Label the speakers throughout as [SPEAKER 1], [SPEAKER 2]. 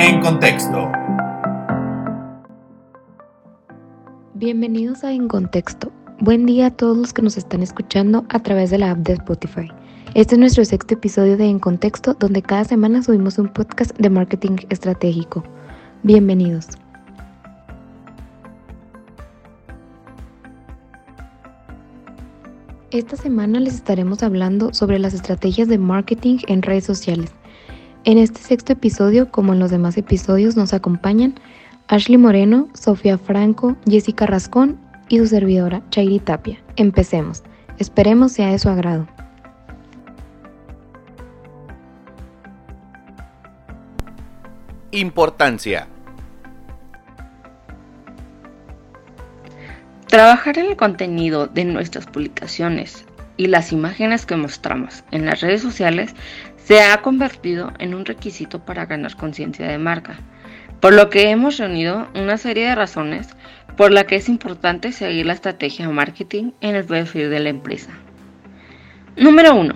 [SPEAKER 1] En Contexto.
[SPEAKER 2] Bienvenidos a En Contexto. Buen día a todos los que nos están escuchando a través de la app de Spotify. Este es nuestro sexto episodio de En Contexto, donde cada semana subimos un podcast de marketing estratégico. Bienvenidos. Esta semana les estaremos hablando sobre las estrategias de marketing en redes sociales. En este sexto episodio, como en los demás episodios, nos acompañan Ashley Moreno, Sofía Franco, Jessica Rascón y su servidora, Chairi Tapia. Empecemos. Esperemos sea de su agrado.
[SPEAKER 1] Importancia.
[SPEAKER 3] Trabajar en el contenido de nuestras publicaciones y las imágenes que mostramos en las redes sociales se ha convertido en un requisito para ganar conciencia de marca, por lo que hemos reunido una serie de razones por la que es importante seguir la estrategia de marketing en el perfil de la empresa. Número 1.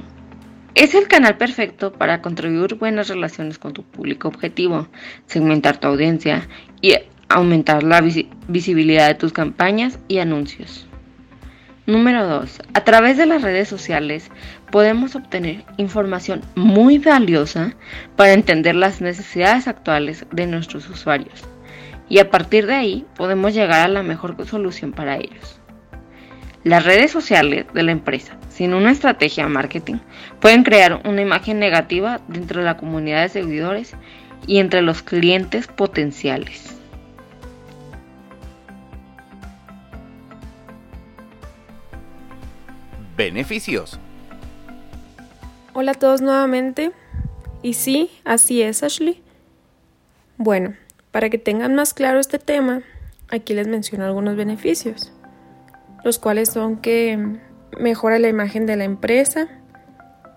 [SPEAKER 3] Es el canal perfecto para contribuir buenas relaciones con tu público objetivo, segmentar tu audiencia y aumentar la visibilidad de tus campañas y anuncios. Número 2. A través de las redes sociales podemos obtener información muy valiosa para entender las necesidades actuales de nuestros usuarios y a partir de ahí podemos llegar a la mejor solución para ellos. Las redes sociales de la empresa, sin una estrategia marketing, pueden crear una imagen negativa dentro de la comunidad de seguidores y entre los clientes potenciales.
[SPEAKER 1] Beneficios.
[SPEAKER 4] Hola a todos nuevamente. Y sí, así es, Ashley. Bueno, para que tengan más claro este tema, aquí les menciono algunos beneficios, los cuales son que mejora la imagen de la empresa,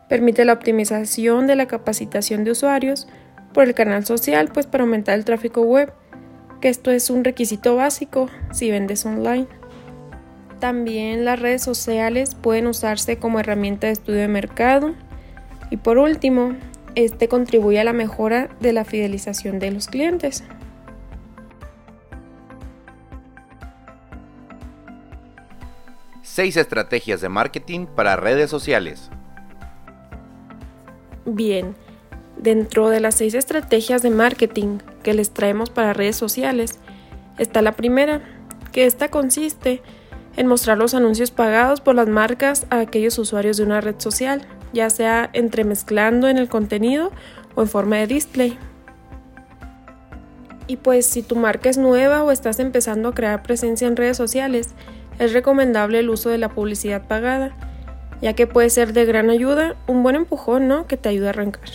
[SPEAKER 4] permite la optimización de la capacitación de usuarios por el canal social, pues para aumentar el tráfico web, que esto es un requisito básico si vendes online. También las redes sociales pueden usarse como herramienta de estudio de mercado. Y por último, este contribuye a la mejora de la fidelización de los clientes.
[SPEAKER 1] Seis estrategias de marketing para redes sociales.
[SPEAKER 4] Bien, dentro de las seis estrategias de marketing que les traemos para redes sociales, está la primera, que esta consiste en mostrar los anuncios pagados por las marcas a aquellos usuarios de una red social, ya sea entremezclando en el contenido o en forma de display. Y pues si tu marca es nueva o estás empezando a crear presencia en redes sociales, es recomendable el uso de la publicidad pagada, ya que puede ser de gran ayuda, un buen empujón, ¿no? Que te ayude a arrancar.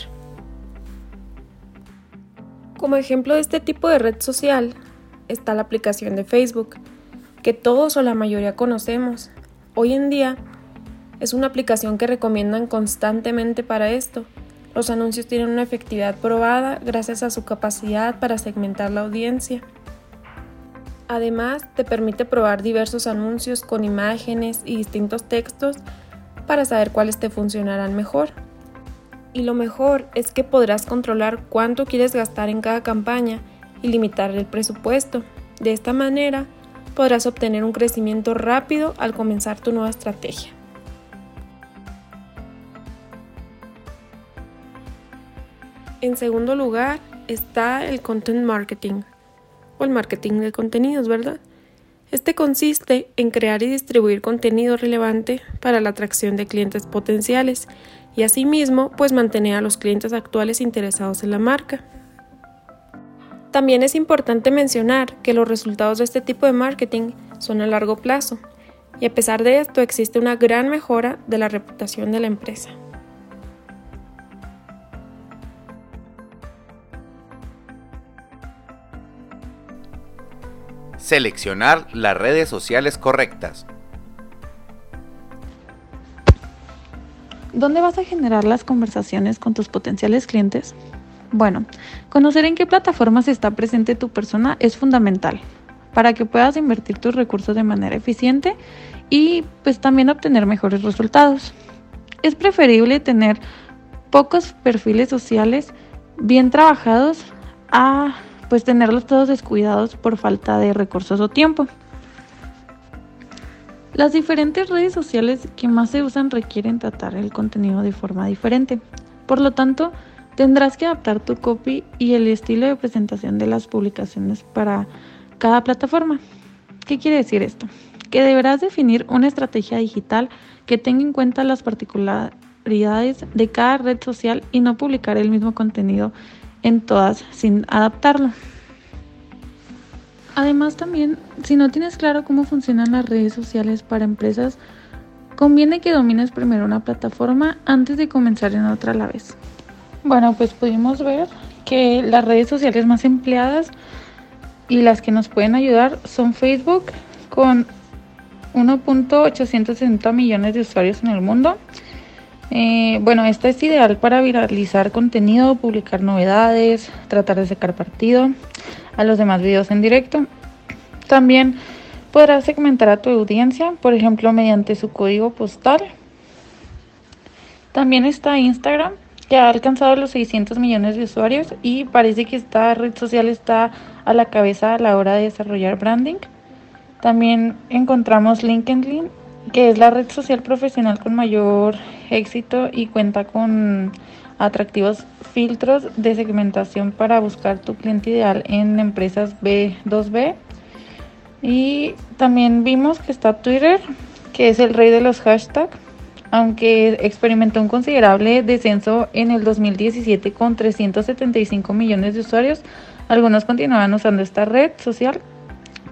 [SPEAKER 4] Como ejemplo de este tipo de red social está la aplicación de Facebook, que todos o la mayoría conocemos. Hoy en día es una aplicación que recomiendan constantemente para esto. Los anuncios tienen una efectividad probada gracias a su capacidad para segmentar la audiencia. Además, te permite probar diversos anuncios con imágenes y distintos textos para saber cuáles te funcionarán mejor. Y lo mejor es que podrás controlar cuánto quieres gastar en cada campaña y limitar el presupuesto. De esta manera, podrás obtener un crecimiento rápido al comenzar tu nueva estrategia. En segundo lugar está el content marketing o el marketing de contenidos, ¿verdad? Este consiste en crear y distribuir contenido relevante para la atracción de clientes potenciales y asimismo pues mantener a los clientes actuales interesados en la marca. También es importante mencionar que los resultados de este tipo de marketing son a largo plazo y a pesar de esto existe una gran mejora de la reputación de la empresa.
[SPEAKER 1] Seleccionar las redes sociales correctas.
[SPEAKER 5] ¿Dónde vas a generar las conversaciones con tus potenciales clientes? Bueno, conocer en qué plataformas está presente tu persona es fundamental para que puedas invertir tus recursos de manera eficiente y pues también obtener mejores resultados. Es preferible tener pocos perfiles sociales bien trabajados a pues tenerlos todos descuidados por falta de recursos o tiempo. Las diferentes redes sociales que más se usan requieren tratar el contenido de forma diferente. Por lo tanto, tendrás que adaptar tu copy y el estilo de presentación de las publicaciones para cada plataforma. ¿Qué quiere decir esto? Que deberás definir una estrategia digital que tenga en cuenta las particularidades de cada red social y no publicar el mismo contenido en todas sin adaptarlo. Además también, si no tienes claro cómo funcionan las redes sociales para empresas, conviene que domines primero una plataforma antes de comenzar en otra a la vez. Bueno, pues pudimos ver que las redes sociales más empleadas y las que nos pueden ayudar son Facebook con 1.860 millones de usuarios en el mundo. Eh, bueno, esta es ideal para viralizar contenido, publicar novedades, tratar de sacar partido a los demás videos en directo. También podrás segmentar a tu audiencia, por ejemplo, mediante su código postal. También está Instagram, que ha alcanzado los 600 millones de usuarios y parece que esta red social está a la cabeza a la hora de desarrollar branding. También encontramos LinkedIn, que es la red social profesional con mayor éxito y cuenta con atractivos filtros de segmentación para buscar tu cliente ideal en empresas B2B. Y también vimos que está Twitter, que es el rey de los hashtags aunque experimentó un considerable descenso en el 2017 con 375 millones de usuarios, algunos continuaban usando esta red social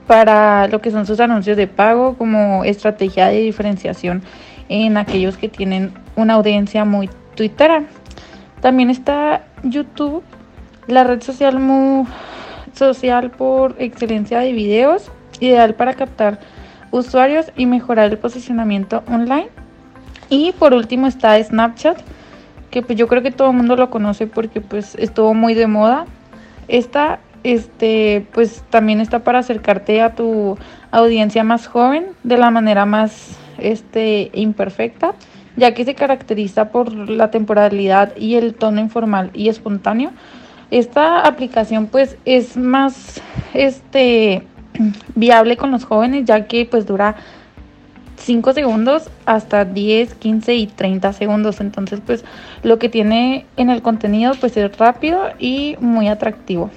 [SPEAKER 5] para lo que son sus anuncios de pago como estrategia de diferenciación en aquellos que tienen una audiencia muy twittera. También está YouTube, la red social muy social por excelencia de videos, ideal para captar usuarios y mejorar el posicionamiento online. Y por último está Snapchat, que pues yo creo que todo el mundo lo conoce porque pues estuvo muy de moda. Esta este pues también está para acercarte a tu audiencia más joven de la manera más este imperfecta, ya que se caracteriza por la temporalidad y el tono informal y espontáneo. Esta aplicación pues es más este viable con los jóvenes ya que pues dura 5 segundos hasta 10, 15 y 30 segundos. Entonces, pues lo que tiene en el contenido pues es rápido y muy atractivo.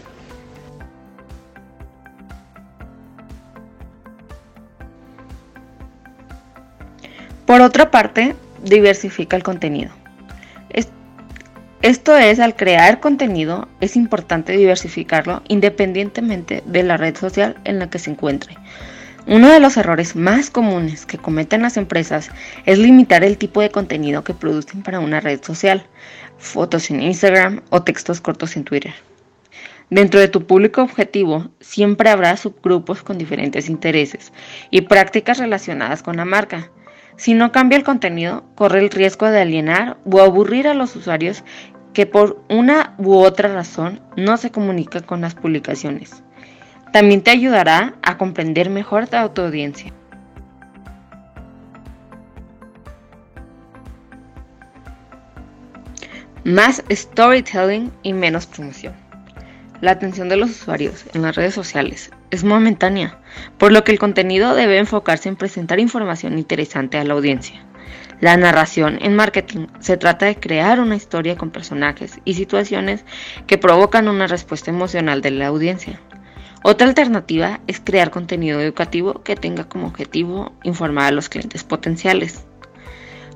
[SPEAKER 3] Por otra parte, diversifica el contenido. Esto es, al crear contenido, es importante diversificarlo independientemente de la red social en la que se encuentre. Uno de los errores más comunes que cometen las empresas es limitar el tipo de contenido que producen para una red social, fotos en Instagram o textos cortos en Twitter. Dentro de tu público objetivo siempre habrá subgrupos con diferentes intereses y prácticas relacionadas con la marca. Si no cambia el contenido, corre el riesgo de alienar o aburrir a los usuarios que por una u otra razón no se comunican con las publicaciones. También te ayudará a comprender mejor a tu audiencia. Más storytelling y menos promoción. La atención de los usuarios en las redes sociales es momentánea, por lo que el contenido debe enfocarse en presentar información interesante a la audiencia. La narración en marketing se trata de crear una historia con personajes y situaciones que provocan una respuesta emocional de la audiencia. Otra alternativa es crear contenido educativo que tenga como objetivo informar a los clientes potenciales.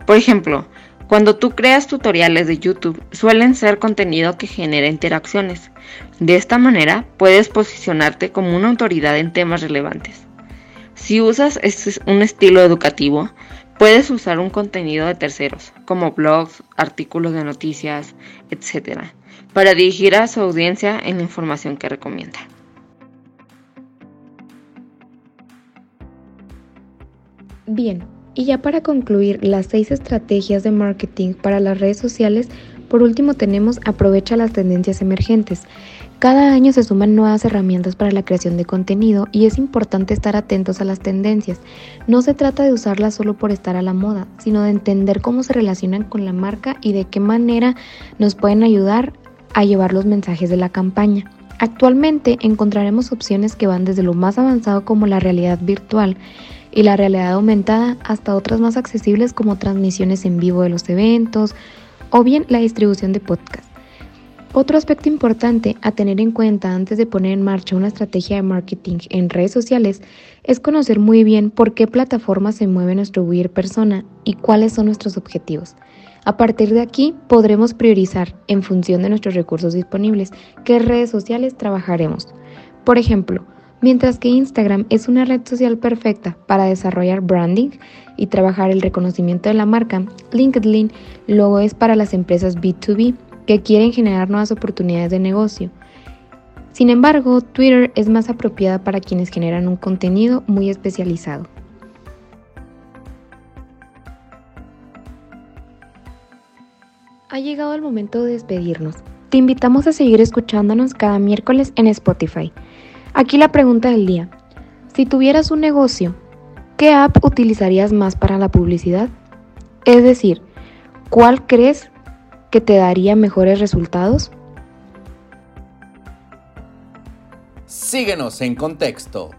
[SPEAKER 3] Por ejemplo, cuando tú creas tutoriales de YouTube, suelen ser contenido que genera interacciones. De esta manera, puedes posicionarte como una autoridad en temas relevantes. Si usas este un estilo educativo, puedes usar un contenido de terceros, como blogs, artículos de noticias, etc., para dirigir a su audiencia en la información que recomienda.
[SPEAKER 2] Bien, y ya para concluir las seis estrategias de marketing para las redes sociales, por último tenemos aprovecha las tendencias emergentes. Cada año se suman nuevas herramientas para la creación de contenido y es importante estar atentos a las tendencias. No se trata de usarlas solo por estar a la moda, sino de entender cómo se relacionan con la marca y de qué manera nos pueden ayudar a llevar los mensajes de la campaña. Actualmente encontraremos opciones que van desde lo más avanzado como la realidad virtual y la realidad aumentada hasta otras más accesibles como transmisiones en vivo de los eventos o bien la distribución de podcasts. Otro aspecto importante a tener en cuenta antes de poner en marcha una estrategia de marketing en redes sociales es conocer muy bien por qué plataforma se mueve nuestro buyer persona y cuáles son nuestros objetivos. A partir de aquí podremos priorizar, en función de nuestros recursos disponibles, qué redes sociales trabajaremos. Por ejemplo, mientras que Instagram es una red social perfecta para desarrollar branding y trabajar el reconocimiento de la marca, LinkedIn luego es para las empresas B2B que quieren generar nuevas oportunidades de negocio. Sin embargo, Twitter es más apropiada para quienes generan un contenido muy especializado. Ha llegado el momento de despedirnos. Te invitamos a seguir escuchándonos cada miércoles en Spotify. Aquí la pregunta del día. Si tuvieras un negocio, ¿qué app utilizarías más para la publicidad? Es decir, ¿cuál crees que te daría mejores resultados?
[SPEAKER 1] Síguenos en contexto.